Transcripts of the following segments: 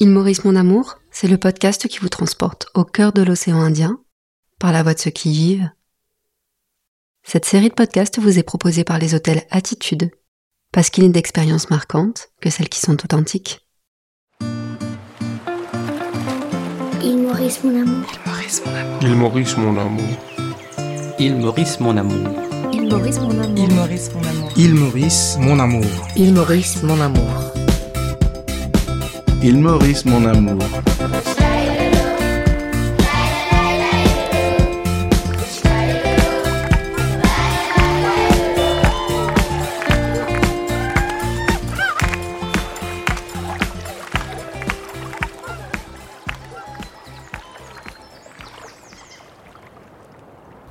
Il Maurice mon amour, c'est le podcast qui vous transporte au cœur de l'océan Indien, par la voix de ceux qui y vivent. Cette série de podcasts vous est proposée par les hôtels Attitude, parce qu'il est d'expériences marquantes que celles qui sont authentiques. Il Maurice mon amour. Il Maurice mon amour. Il Maurice mon amour. Il Maurice mon amour. Il Maurice mon amour. Il Maurice mon amour. Il Maurice mon amour. Il Maurice mon amour.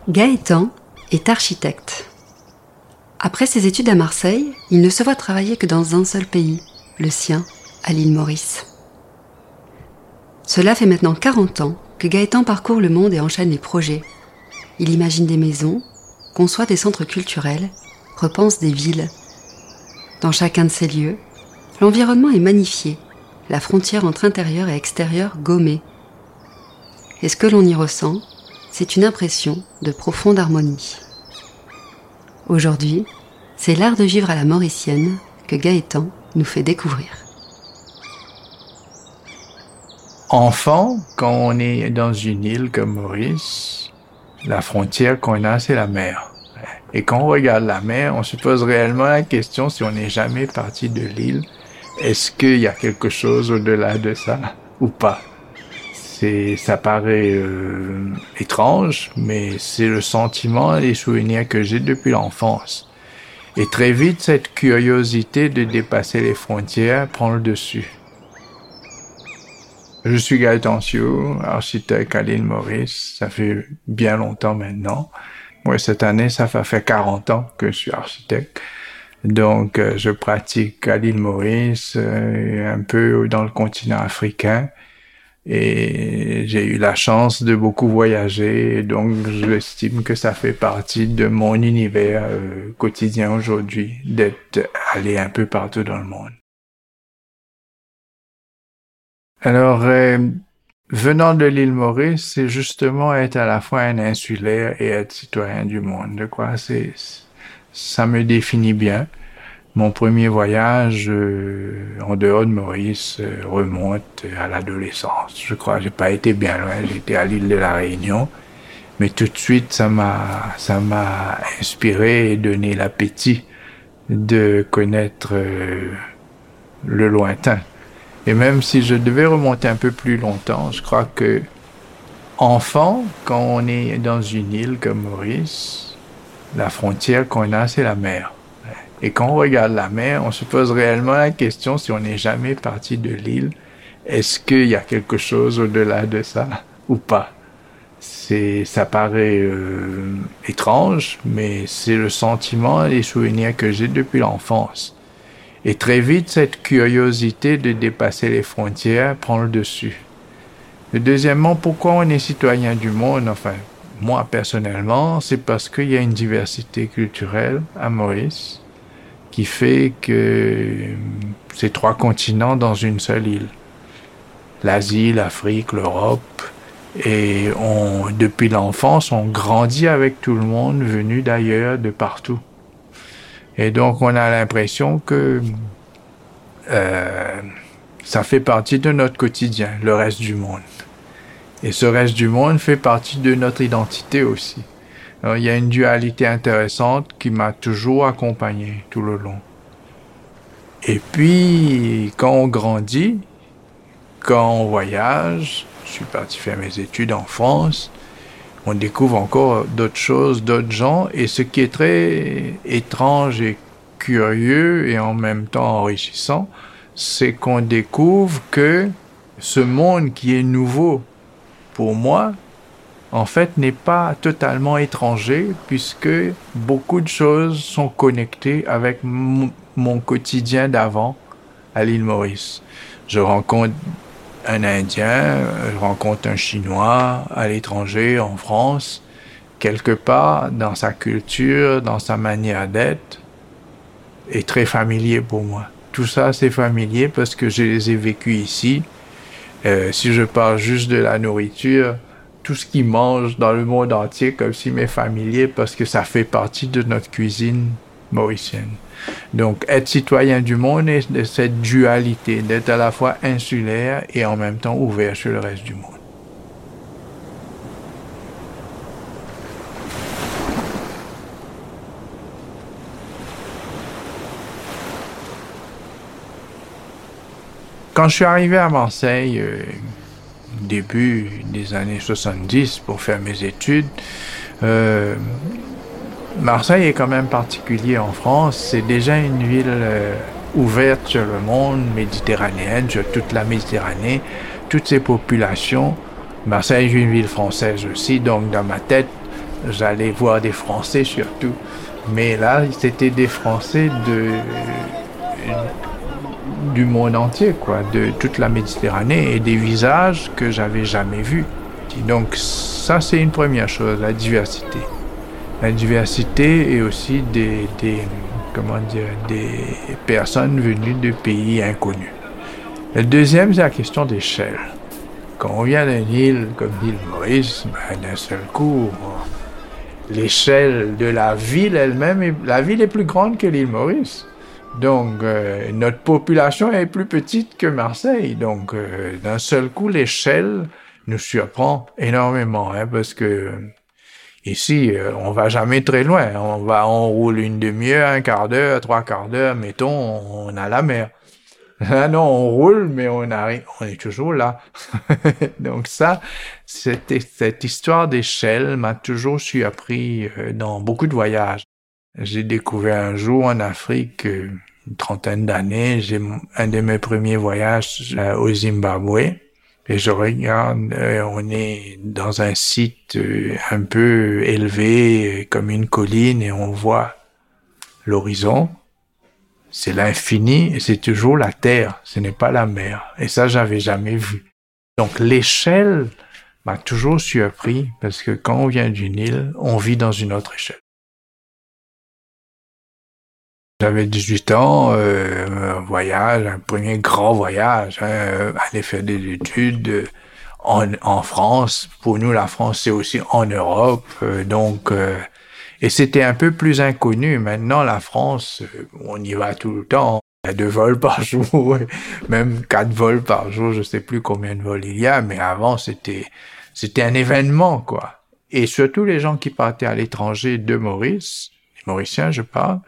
Gaëtan est architecte. Après ses études à Marseille, il ne se voit travailler que dans un seul pays, le sien, à l'île Maurice. Cela fait maintenant 40 ans que Gaëtan parcourt le monde et enchaîne les projets. Il imagine des maisons, conçoit des centres culturels, repense des villes. Dans chacun de ces lieux, l'environnement est magnifié, la frontière entre intérieur et extérieur gommée. Et ce que l'on y ressent, c'est une impression de profonde harmonie. Aujourd'hui, c'est l'art de vivre à la mauricienne que Gaëtan nous fait découvrir. Enfant, quand on est dans une île comme Maurice, la frontière qu'on a, c'est la mer. Et quand on regarde la mer, on se pose réellement la question si on n'est jamais parti de l'île, est-ce qu'il y a quelque chose au-delà de ça ou pas? C'est, ça paraît euh, étrange, mais c'est le sentiment et les souvenirs que j'ai depuis l'enfance. Et très vite, cette curiosité de dépasser les frontières prend le dessus. Je suis Gaëtan Sio, architecte à l'île Maurice. Ça fait bien longtemps maintenant. Moi, cette année, ça faire 40 ans que je suis architecte. Donc, euh, je pratique à l'île Maurice, euh, un peu dans le continent africain. Et j'ai eu la chance de beaucoup voyager. Donc, j'estime que ça fait partie de mon univers euh, quotidien aujourd'hui, d'être allé un peu partout dans le monde. Alors, euh, venant de l'île Maurice, c'est justement être à la fois un insulaire et être citoyen du monde. Quoi, c'est, ça me définit bien. Mon premier voyage euh, en dehors de Maurice euh, remonte à l'adolescence. Je crois, j'ai pas été bien loin. J'étais à l'île de la Réunion, mais tout de suite, ça m'a, ça m'a inspiré et donné l'appétit de connaître le lointain. Et même si je devais remonter un peu plus longtemps, je crois que enfant, quand on est dans une île comme Maurice, la frontière qu'on a, c'est la mer. Et quand on regarde la mer, on se pose réellement la question si on n'est jamais parti de l'île, est-ce qu'il y a quelque chose au-delà de ça ou pas? C'est, ça paraît euh, étrange, mais c'est le sentiment et les souvenirs que j'ai depuis l'enfance. Et très vite, cette curiosité de dépasser les frontières prend le dessus. Et deuxièmement, pourquoi on est citoyen du monde? Enfin, moi personnellement, c'est parce qu'il y a une diversité culturelle à Maurice qui fait que c'est trois continents dans une seule île. L'Asie, l'Afrique, l'Europe. Et depuis l'enfance, on grandit avec tout le monde venu d'ailleurs, de partout. Et donc, on a l'impression que euh, ça fait partie de notre quotidien, le reste du monde. Et ce reste du monde fait partie de notre identité aussi. Il y a une dualité intéressante qui m'a toujours accompagné tout le long. Et puis, quand on grandit, quand on voyage, je suis parti faire mes études en France, on découvre encore d'autres choses, d'autres gens, et ce qui est très étrange et curieux et en même temps enrichissant, c'est qu'on découvre que ce monde qui est nouveau pour moi, en fait, n'est pas totalement étranger puisque beaucoup de choses sont connectées avec mon quotidien d'avant à l'île Maurice. Je rencontre un Indien, je rencontre un Chinois à l'étranger, en France, quelque part dans sa culture, dans sa manière d'être, est très familier pour moi. Tout ça, c'est familier parce que je les ai vécus ici Euh, si je parle juste de la nourriture, tout ce qu'ils mangent dans le monde entier comme si m'est familier parce que ça fait partie de notre cuisine mauricienne. Donc, être citoyen du monde est cette dualité, d'être à la fois insulaire et en même temps ouvert sur le reste du monde. Quand je suis arrivé à Marseille, euh, début des années 70 pour faire mes études, euh, Marseille est quand même particulier en France. C'est déjà une ville euh, ouverte sur le monde, méditerranéenne, sur toute la Méditerranée, toutes ces populations. Marseille est une ville française aussi, donc dans ma tête, j'allais voir des Français surtout. Mais là, c'était des Français de du monde entier, quoi, de toute la Méditerranée et des visages que j'avais jamais vus. Donc ça, c'est une première chose, la diversité. La diversité et aussi des, des, comment dire, des personnes venues de pays inconnus. Le deuxième, c'est la question d'échelle. Quand on vient d'une île comme l'île Maurice, ben, d'un seul coup, l'échelle de la ville elle-même, la ville est plus grande que l'île Maurice. Donc, euh, notre population est plus petite que Marseille. Donc, euh, d'un seul coup, l'échelle nous surprend énormément, hein, parce que ici, euh, on va jamais très loin. On va, on roule une demi-heure, un quart d'heure, trois quarts d'heure, mettons, on a la mer. Ah non, on roule, mais on arrive, on est toujours là. Donc ça, cette, cette histoire d'échelle m'a toujours surpris dans beaucoup de voyages. J'ai découvert un jour en Afrique, euh, une trentaine d'années, j'ai un de mes premiers voyages euh, au Zimbabwe. Et je regarde, euh, on est dans un site un peu élevé, comme une colline, et on voit l'horizon. C'est l'infini et c'est toujours la terre, ce n'est pas la mer. Et ça, j'avais jamais vu. Donc l'échelle m'a toujours surpris parce que quand on vient d'une île, on vit dans une autre échelle. J'avais 18 ans, euh, un voyage, un premier grand voyage, hein, euh, aller faire des études euh, en, en, France. Pour nous, la France, c'est aussi en Europe. Euh, donc, et c'était un peu plus inconnu. Maintenant, la France, on y va tout le temps. Il y a deux vols par jour, même quatre vols par jour. Je sais plus combien de vols il y a, mais avant, c'était c'était un événement, quoi. Et surtout les gens qui partaient à l'étranger de Maurice, les Mauriciens, je parle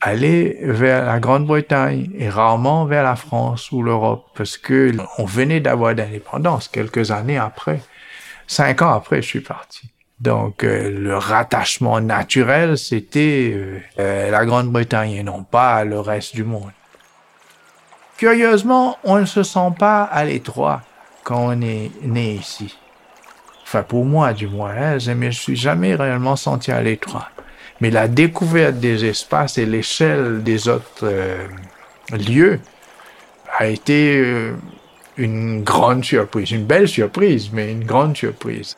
aller vers la Grande-Bretagne et rarement vers la France ou l'Europe parce que on venait d'avoir l'indépendance quelques années après. Cinq ans après, je suis parti. Donc euh, le rattachement naturel, c'était euh, euh, la Grande-Bretagne et non pas le reste du monde. Curieusement, on ne se sent pas à l'étroit quand on est né ici. Enfin pour moi du moins, hein, je me suis jamais réellement senti à l'étroit. Mais la découverte des espaces et l'échelle des autres euh, lieux a été euh, une grande surprise, une belle surprise, mais une grande surprise.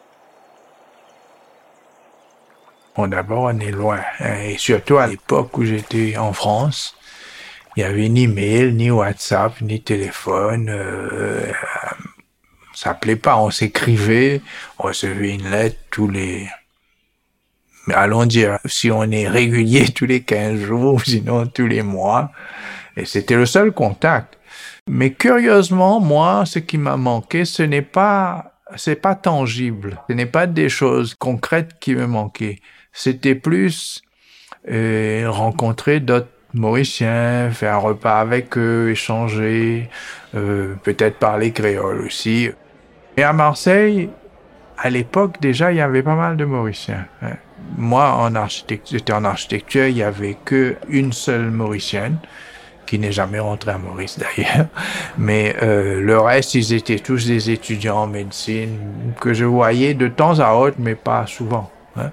Bon, d'abord, on est loin. Hein, et surtout à l'époque où j'étais en France, il n'y avait ni mail, ni WhatsApp, ni téléphone. Euh, ça plaît pas. On s'écrivait, on recevait une lettre tous les allons dire, si on est régulier tous les 15 jours, sinon tous les mois. Et c'était le seul contact. Mais curieusement, moi, ce qui m'a manqué, ce n'est pas, c'est pas tangible. Ce n'est pas des choses concrètes qui me manquaient. C'était plus euh, rencontrer d'autres Mauriciens, faire un repas avec eux, échanger, euh, peut-être parler créole aussi. Et à Marseille, à l'époque déjà, il y avait pas mal de Mauriciens. Hein moi, en architecture, j'étais en architecture, il y avait que une seule Mauricienne, qui n'est jamais rentrée à Maurice d'ailleurs. Mais euh, le reste, ils étaient tous des étudiants en médecine que je voyais de temps à autre, mais pas souvent. Hein.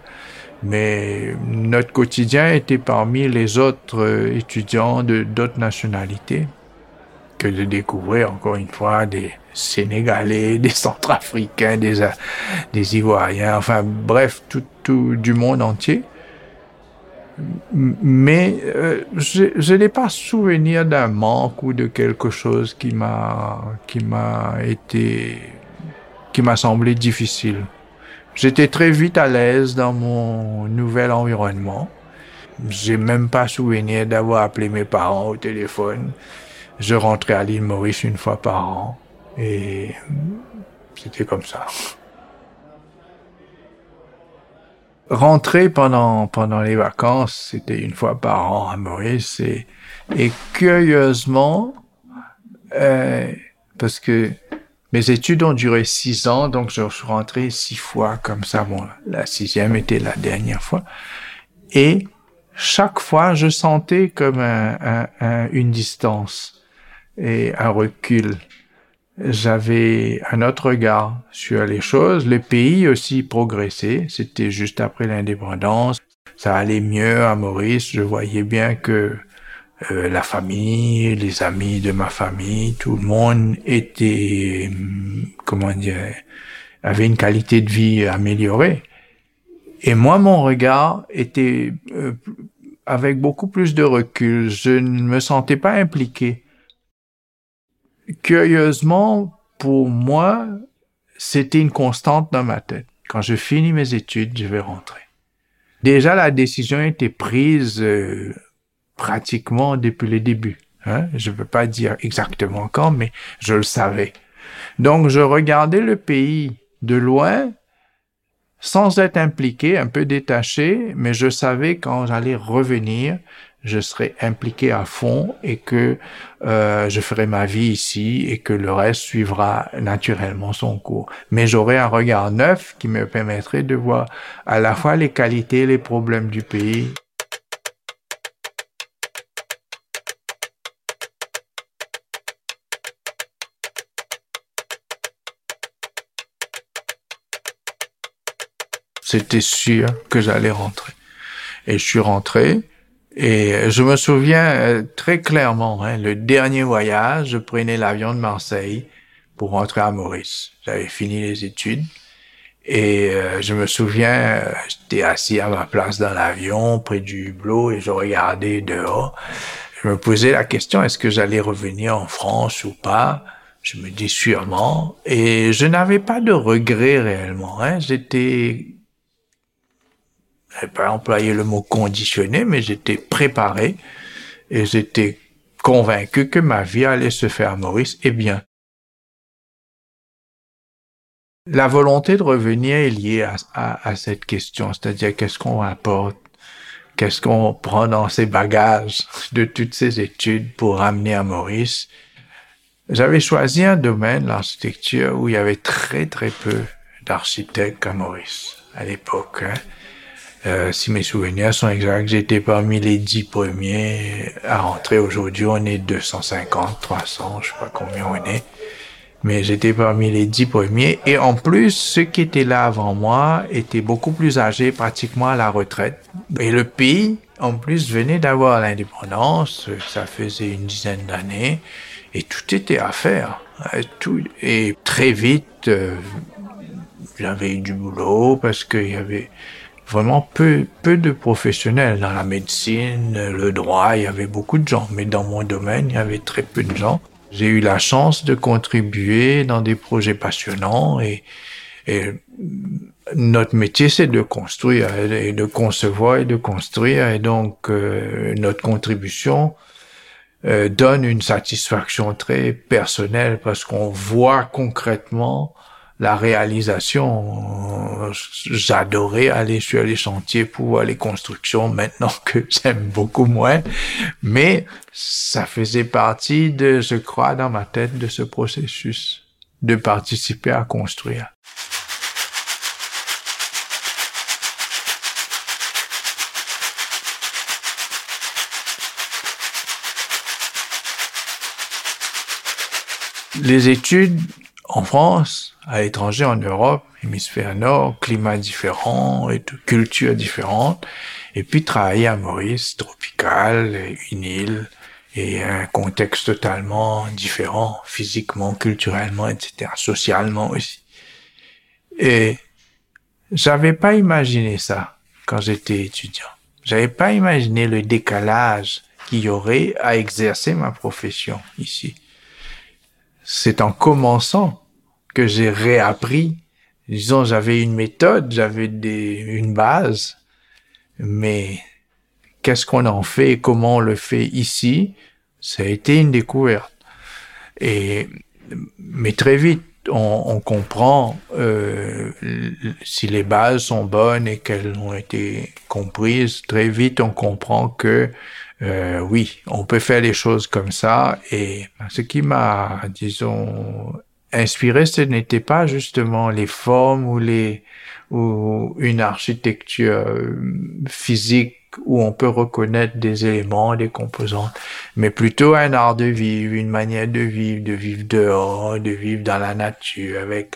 Mais notre quotidien était parmi les autres euh, étudiants de d'autres nationalités que de découvrir encore une fois des Sénégalais, des Centrafricains, des, euh, des Ivoiriens, enfin bref, tout, tout du monde entier. Mais euh, je, n'ai pas souvenir d'un manque ou de quelque chose qui m'a qui m'a été qui m'a semblé difficile. J'étais très vite à l'aise dans mon nouvel environnement. J'ai même pas souvenir d'avoir appelé mes parents au téléphone. Je rentrais à l'île Maurice une fois par an et c'était comme ça. Rentrer pendant pendant les vacances, c'était une fois par an à Maurice et, et curieusement, euh, parce que mes études ont duré six ans, donc je suis rentré six fois comme ça. Bon, la sixième était la dernière fois. Et chaque fois, je sentais comme un, un, une distance et un recul. J'avais un autre regard sur les choses. Le pays aussi progressait. C'était juste après l'indépendance. Ça allait mieux à Maurice. Je voyais bien que euh, la famille, les amis de ma famille, tout le monde était, comment dire, avait une qualité de vie améliorée. Et moi, mon regard était euh, avec beaucoup plus de recul. Je ne me sentais pas impliqué. Curieusement, pour moi, c'était une constante dans ma tête. Quand je finis mes études, je vais rentrer. Déjà, la décision était prise euh, pratiquement depuis le début. Hein? Je ne peux pas dire exactement quand, mais je le savais. Donc, je regardais le pays de loin, sans être impliqué, un peu détaché, mais je savais quand j'allais revenir, je serais impliqué à fond et que euh, je ferai ma vie ici et que le reste suivra naturellement son cours. Mais j'aurai un regard neuf qui me permettrait de voir à la fois les qualités et les problèmes du pays. C'était sûr que j'allais rentrer. Et je suis rentré. Et je me souviens euh, très clairement, hein, le dernier voyage, je prenais l'avion de Marseille pour rentrer à Maurice. J'avais fini les études. Et euh, je me souviens, euh, j'étais assis à ma place dans l'avion, près du hublot, et je regardais dehors. Je me posais la question, est-ce que j'allais revenir en France ou pas? Je me dis sûrement. Et je n'avais pas de regrets réellement. Hein. J'étais n'avais pas employé le mot conditionné, mais j'étais préparé et j'étais convaincu que ma vie allait se faire à Maurice et bien. La volonté de revenir est liée à, à cette question, c'est-à-dire qu'est-ce qu'on apporte, qu'est-ce qu'on prend dans ses bagages de toutes ces études pour ramener à Maurice. J'avais choisi un domaine, l'architecture, où il y avait très très peu d'architectes à Maurice à l'époque. Hein. Euh, si mes souvenirs sont exacts, j'étais parmi les dix premiers à rentrer. Aujourd'hui, on est 250, 300, je sais pas combien on est. Mais j'étais parmi les dix premiers. Et en plus, ceux qui étaient là avant moi étaient beaucoup plus âgés, pratiquement à la retraite. Et le pays, en plus, venait d'avoir l'indépendance. Ça faisait une dizaine d'années. Et tout était à faire. Tout, et très vite, euh, j'avais eu du boulot parce qu'il y avait vraiment peu, peu de professionnels dans la médecine, le droit, il y avait beaucoup de gens, mais dans mon domaine, il y avait très peu de gens. J'ai eu la chance de contribuer dans des projets passionnants et, et notre métier, c'est de construire et de concevoir et de construire. Et donc, euh, notre contribution euh, donne une satisfaction très personnelle parce qu'on voit concrètement la réalisation, j'adorais aller sur les chantiers pour voir les constructions maintenant que j'aime beaucoup moins, mais ça faisait partie de, je crois, dans ma tête de ce processus de participer à construire. Les études en France, à l'étranger, en Europe, hémisphère nord, climat différent et culture différente. Et puis travailler à Maurice, tropical, une île et un contexte totalement différent, physiquement, culturellement, etc., socialement aussi. Et j'avais pas imaginé ça quand j'étais étudiant. J'avais pas imaginé le décalage qu'il y aurait à exercer ma profession ici. C'est en commençant que j'ai réappris. Disons, j'avais une méthode, j'avais une base, mais qu'est-ce qu'on en fait, comment on le fait ici, ça a été une découverte. Et mais très vite, on, on comprend euh, si les bases sont bonnes et qu'elles ont été comprises. Très vite, on comprend que euh, oui, on peut faire les choses comme ça. Et ce qui m'a, disons, inspiré, ce n'était pas justement les formes ou les ou une architecture euh, physique où on peut reconnaître des éléments, des composantes, mais plutôt un art de vivre, une manière de vivre, de vivre dehors, de vivre dans la nature. Avec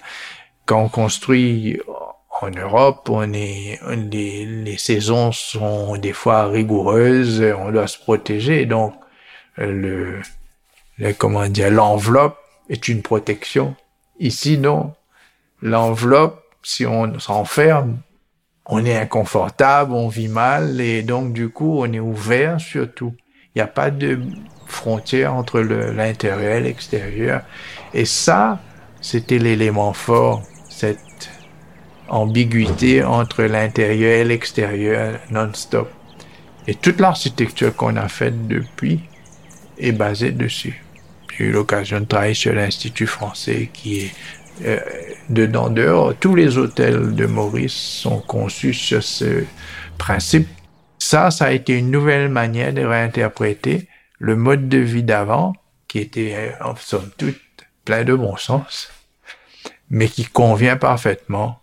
quand on construit en Europe, on est les, les saisons sont des fois rigoureuses, on doit se protéger, donc le, le comment dire l'enveloppe est une protection. Ici non, l'enveloppe si on s'enferme, on est inconfortable, on vit mal et donc du coup on est ouvert surtout. Il n'y a pas de frontière entre l'intérieur et l'extérieur. Et ça, c'était l'élément fort, cette ambiguïté entre l'intérieur et l'extérieur non-stop. Et toute l'architecture qu'on a faite depuis est basée dessus. J'ai eu l'occasion de travailler sur l'Institut français qui est euh, dedans dehors. Tous les hôtels de Maurice sont conçus sur ce principe. Ça, ça a été une nouvelle manière de réinterpréter le mode de vie d'avant, qui était euh, en somme toute plein de bon sens, mais qui convient parfaitement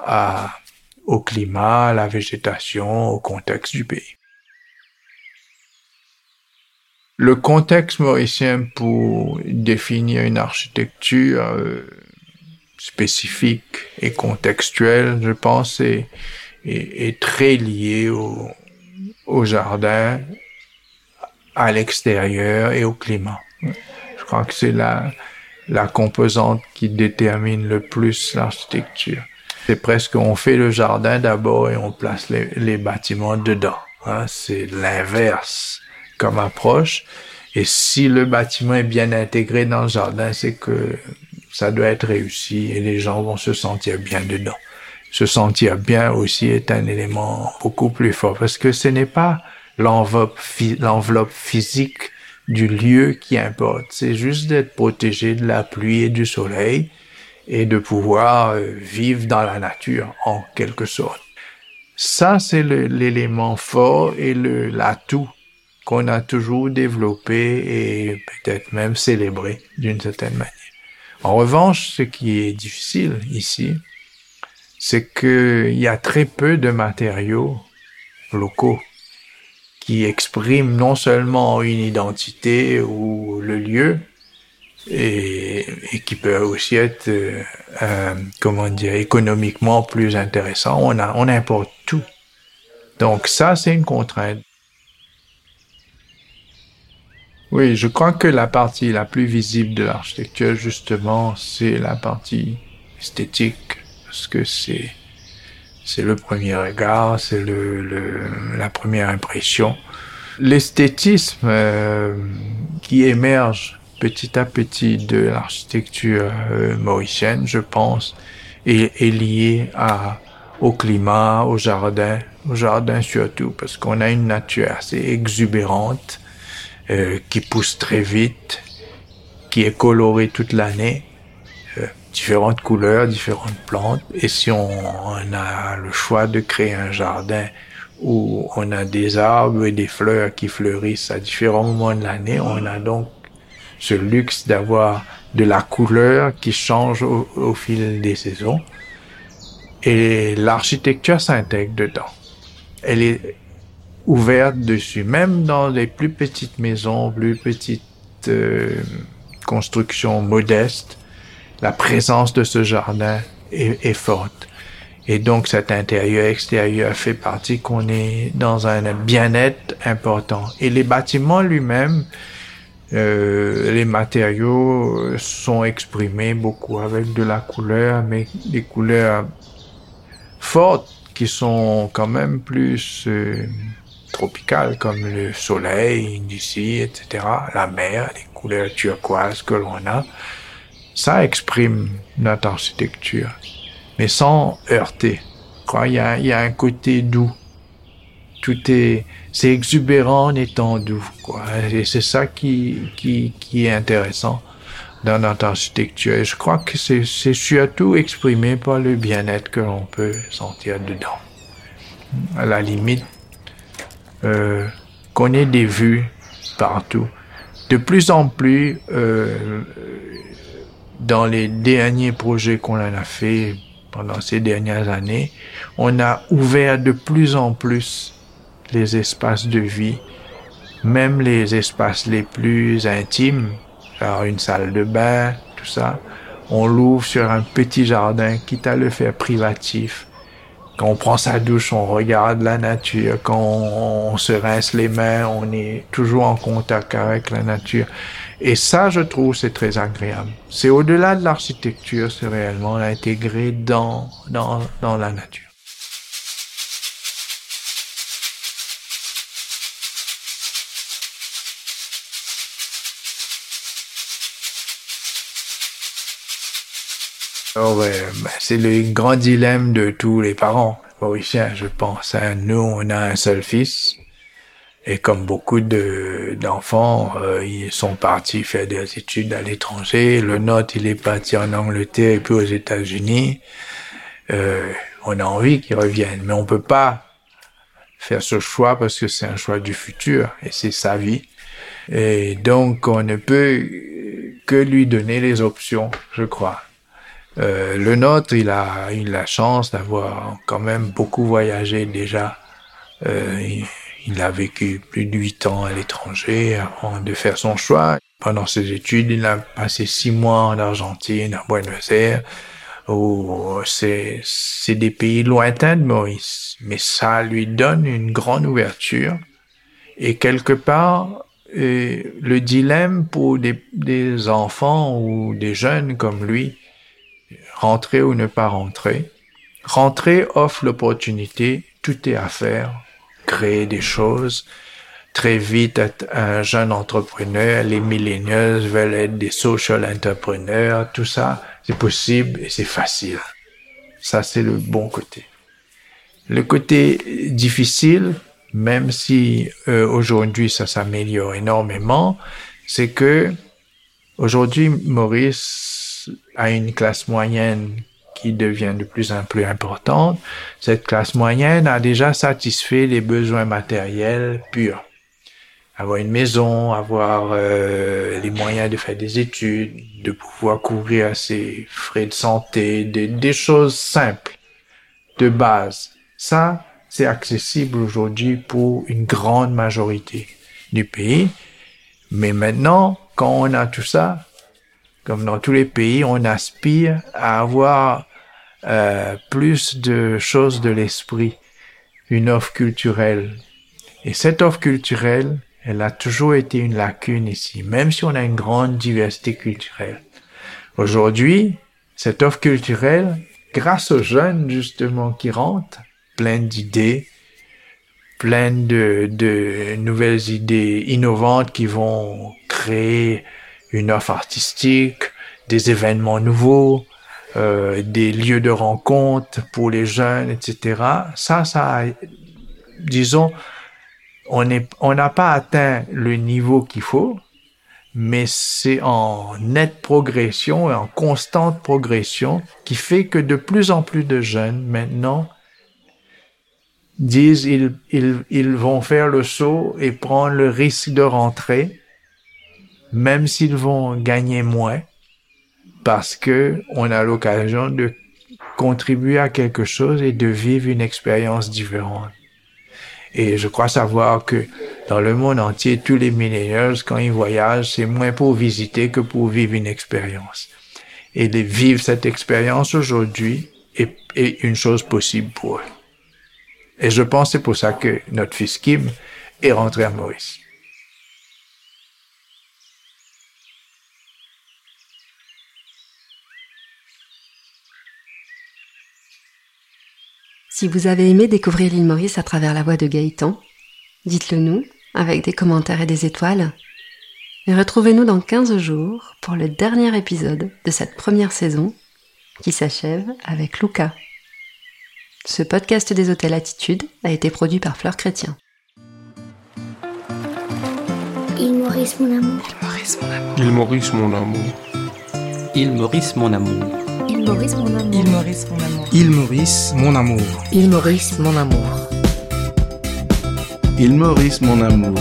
à, au climat, à la végétation, au contexte du pays. Le contexte mauricien pour définir une architecture euh, spécifique et contextuel, je pense, est, très lié au, jardin, à l'extérieur et au climat. Je crois que c'est la, la composante qui détermine le plus l'architecture. C'est presque, on fait le jardin d'abord et on place les, les bâtiments dedans. Hein. C'est l'inverse comme approche. Et si le bâtiment est bien intégré dans le jardin, c'est que ça doit être réussi et les gens vont se sentir bien dedans. Se sentir bien aussi est un élément beaucoup plus fort parce que ce n'est pas l'enveloppe, l'enveloppe physique du lieu qui importe. C'est juste d'être protégé de la pluie et du soleil et de pouvoir euh, vivre dans la nature en quelque sorte. Ça, c'est l'élément fort et l'atout qu'on a toujours développé et peut-être même célébré d'une certaine manière. En revanche, ce qui est difficile ici, c'est qu'il y a très peu de matériaux locaux qui expriment non seulement une identité ou le lieu, et, qui peut aussi être, euh, euh, comment dire, économiquement plus intéressant. On, on importe tout. Donc ça, c'est une contrainte. Oui, je crois que la partie la plus visible de l'architecture, justement, c'est la partie esthétique, parce que c'est c'est le premier regard, c'est le, le, la première impression. L'esthétisme euh, qui émerge petit à petit de l'architecture euh, mauricienne, je pense, est, est lié à, au climat, au jardin, au jardin surtout, parce qu'on a une nature assez exubérante euh, qui pousse très vite, qui est coloré toute l'année, euh, différentes couleurs, différentes plantes. Et si on, on, a le choix de créer un jardin où on a des arbres et des fleurs qui fleurissent à différents moments de l'année, on a donc ce luxe d'avoir de la couleur qui change au, au fil des saisons. Et l'architecture s'intègre dedans. Elle est ouverte dessus, même dans les plus petites maisons, plus petites euh, constructions modestes, la présence de ce jardin est, est forte. Et donc cet intérieur-extérieur fait partie qu'on est dans un bien-être important. Et les bâtiments lui-même, euh, les matériaux sont exprimés beaucoup avec de la couleur, mais des couleurs fortes qui sont quand même plus euh, tropicales comme le soleil d'ici, etc., la mer, les couleurs turquoises que l'on a, ça exprime notre architecture, mais sans heurter. Il y a, il y a un côté doux. Tout est, c'est exubérant en étant doux, quoi. Et c'est ça qui, qui, qui est intéressant dans notre architecture. Et je crois que c'est, c'est surtout exprimé par le bien-être que l'on peut sentir dedans. À la limite, euh, qu'on ait des vues partout. De plus en plus, euh, dans les derniers projets qu'on a fait pendant ces dernières années, on a ouvert de plus en plus les espaces de vie, même les espaces les plus intimes, alors une salle de bain, tout ça, on l'ouvre sur un petit jardin, quitte à le faire privatif. Quand on prend sa douche, on regarde la nature. Quand on, se rince les mains, on est toujours en contact avec la nature. Et ça, je trouve, c'est très agréable. C'est au-delà de l'architecture, c'est réellement intégré dans, dans, dans la nature. Oh c'est le grand dilemme de tous les parents mauriciens, je pense. Hein. Nous, on a un seul fils. Et comme beaucoup de d'enfants, euh, ils sont partis faire des études à l'étranger. Le nôtre, il est parti en Angleterre et puis aux États-Unis. Euh, on a envie qu'ils reviennent, mais on peut pas faire ce choix parce que c'est un choix du futur et c'est sa vie. Et donc, on ne peut que lui donner les options, je crois. Euh, le nôtre, il a eu la chance d'avoir quand même beaucoup voyagé déjà. Euh, il, a vécu plus de huit ans à l'étranger avant de faire son choix. Pendant ses études, il a passé six mois en Argentine, à Buenos Aires, où c'est, c'est des pays lointains de Maurice. Mais ça lui donne une grande ouverture. Et quelque part, euh, le dilemme pour des, des enfants ou des jeunes comme lui, rentrer ou ne pas rentrer. Rentrer offre l'opportunité, tout est à faire, créer des choses. Très vite, être un jeune entrepreneur, les milléniaux veulent être des social entrepreneurs, tout ça, c'est possible et c'est facile. Ça, c'est le bon côté. Le côté difficile, même si euh, aujourd'hui ça s'améliore énormément, c'est que aujourd'hui Maurice à une classe moyenne qui devient de plus en plus importante, cette classe moyenne a déjà satisfait les besoins matériels purs. Avoir une maison, avoir euh, les moyens de faire des études, de pouvoir couvrir ses frais de santé, des choses simples, de base. Ça, c'est accessible aujourd'hui pour une grande majorité du pays. Mais maintenant, quand on a tout ça, comme dans tous les pays, on aspire à avoir euh, plus de choses de l'esprit, une offre culturelle. Et cette offre culturelle, elle a toujours été une lacune ici, même si on a une grande diversité culturelle. Aujourd'hui, cette offre culturelle, grâce aux jeunes justement qui rentrent, plein d'idées, plein de, de nouvelles idées innovantes qui vont créer une offre artistique, des événements nouveaux, euh, des lieux de rencontre pour les jeunes, etc. Ça, ça, disons, on n'est, on n'a pas atteint le niveau qu'il faut, mais c'est en nette progression et en constante progression qui fait que de plus en plus de jeunes maintenant disent ils, ils, ils vont faire le saut et prendre le risque de rentrer même s'ils vont gagner moins, parce que on a l'occasion de contribuer à quelque chose et de vivre une expérience différente. Et je crois savoir que dans le monde entier, tous les millennials, quand ils voyagent, c'est moins pour visiter que pour vivre une expérience. Et de vivre cette expérience aujourd'hui est, est, une chose possible pour eux. Et je pense c'est pour ça que notre fils Kim est rentré à Maurice. Si vous avez aimé découvrir l'île Maurice à travers la voix de Gaëtan, Dites-le nous avec des commentaires et des étoiles. Et retrouvez-nous dans 15 jours pour le dernier épisode de cette première saison qui s'achève avec Luca. Ce podcast des hôtels Attitude a été produit par Fleur Chrétien. Il Maurice mon amour. Il Maurice mon amour. Il Maurice mon amour. Il Maurice mon amour. Il Maurice mon amour. Il Maurice mon amour. Il Maurice mon amour. Il Maurice mon amour.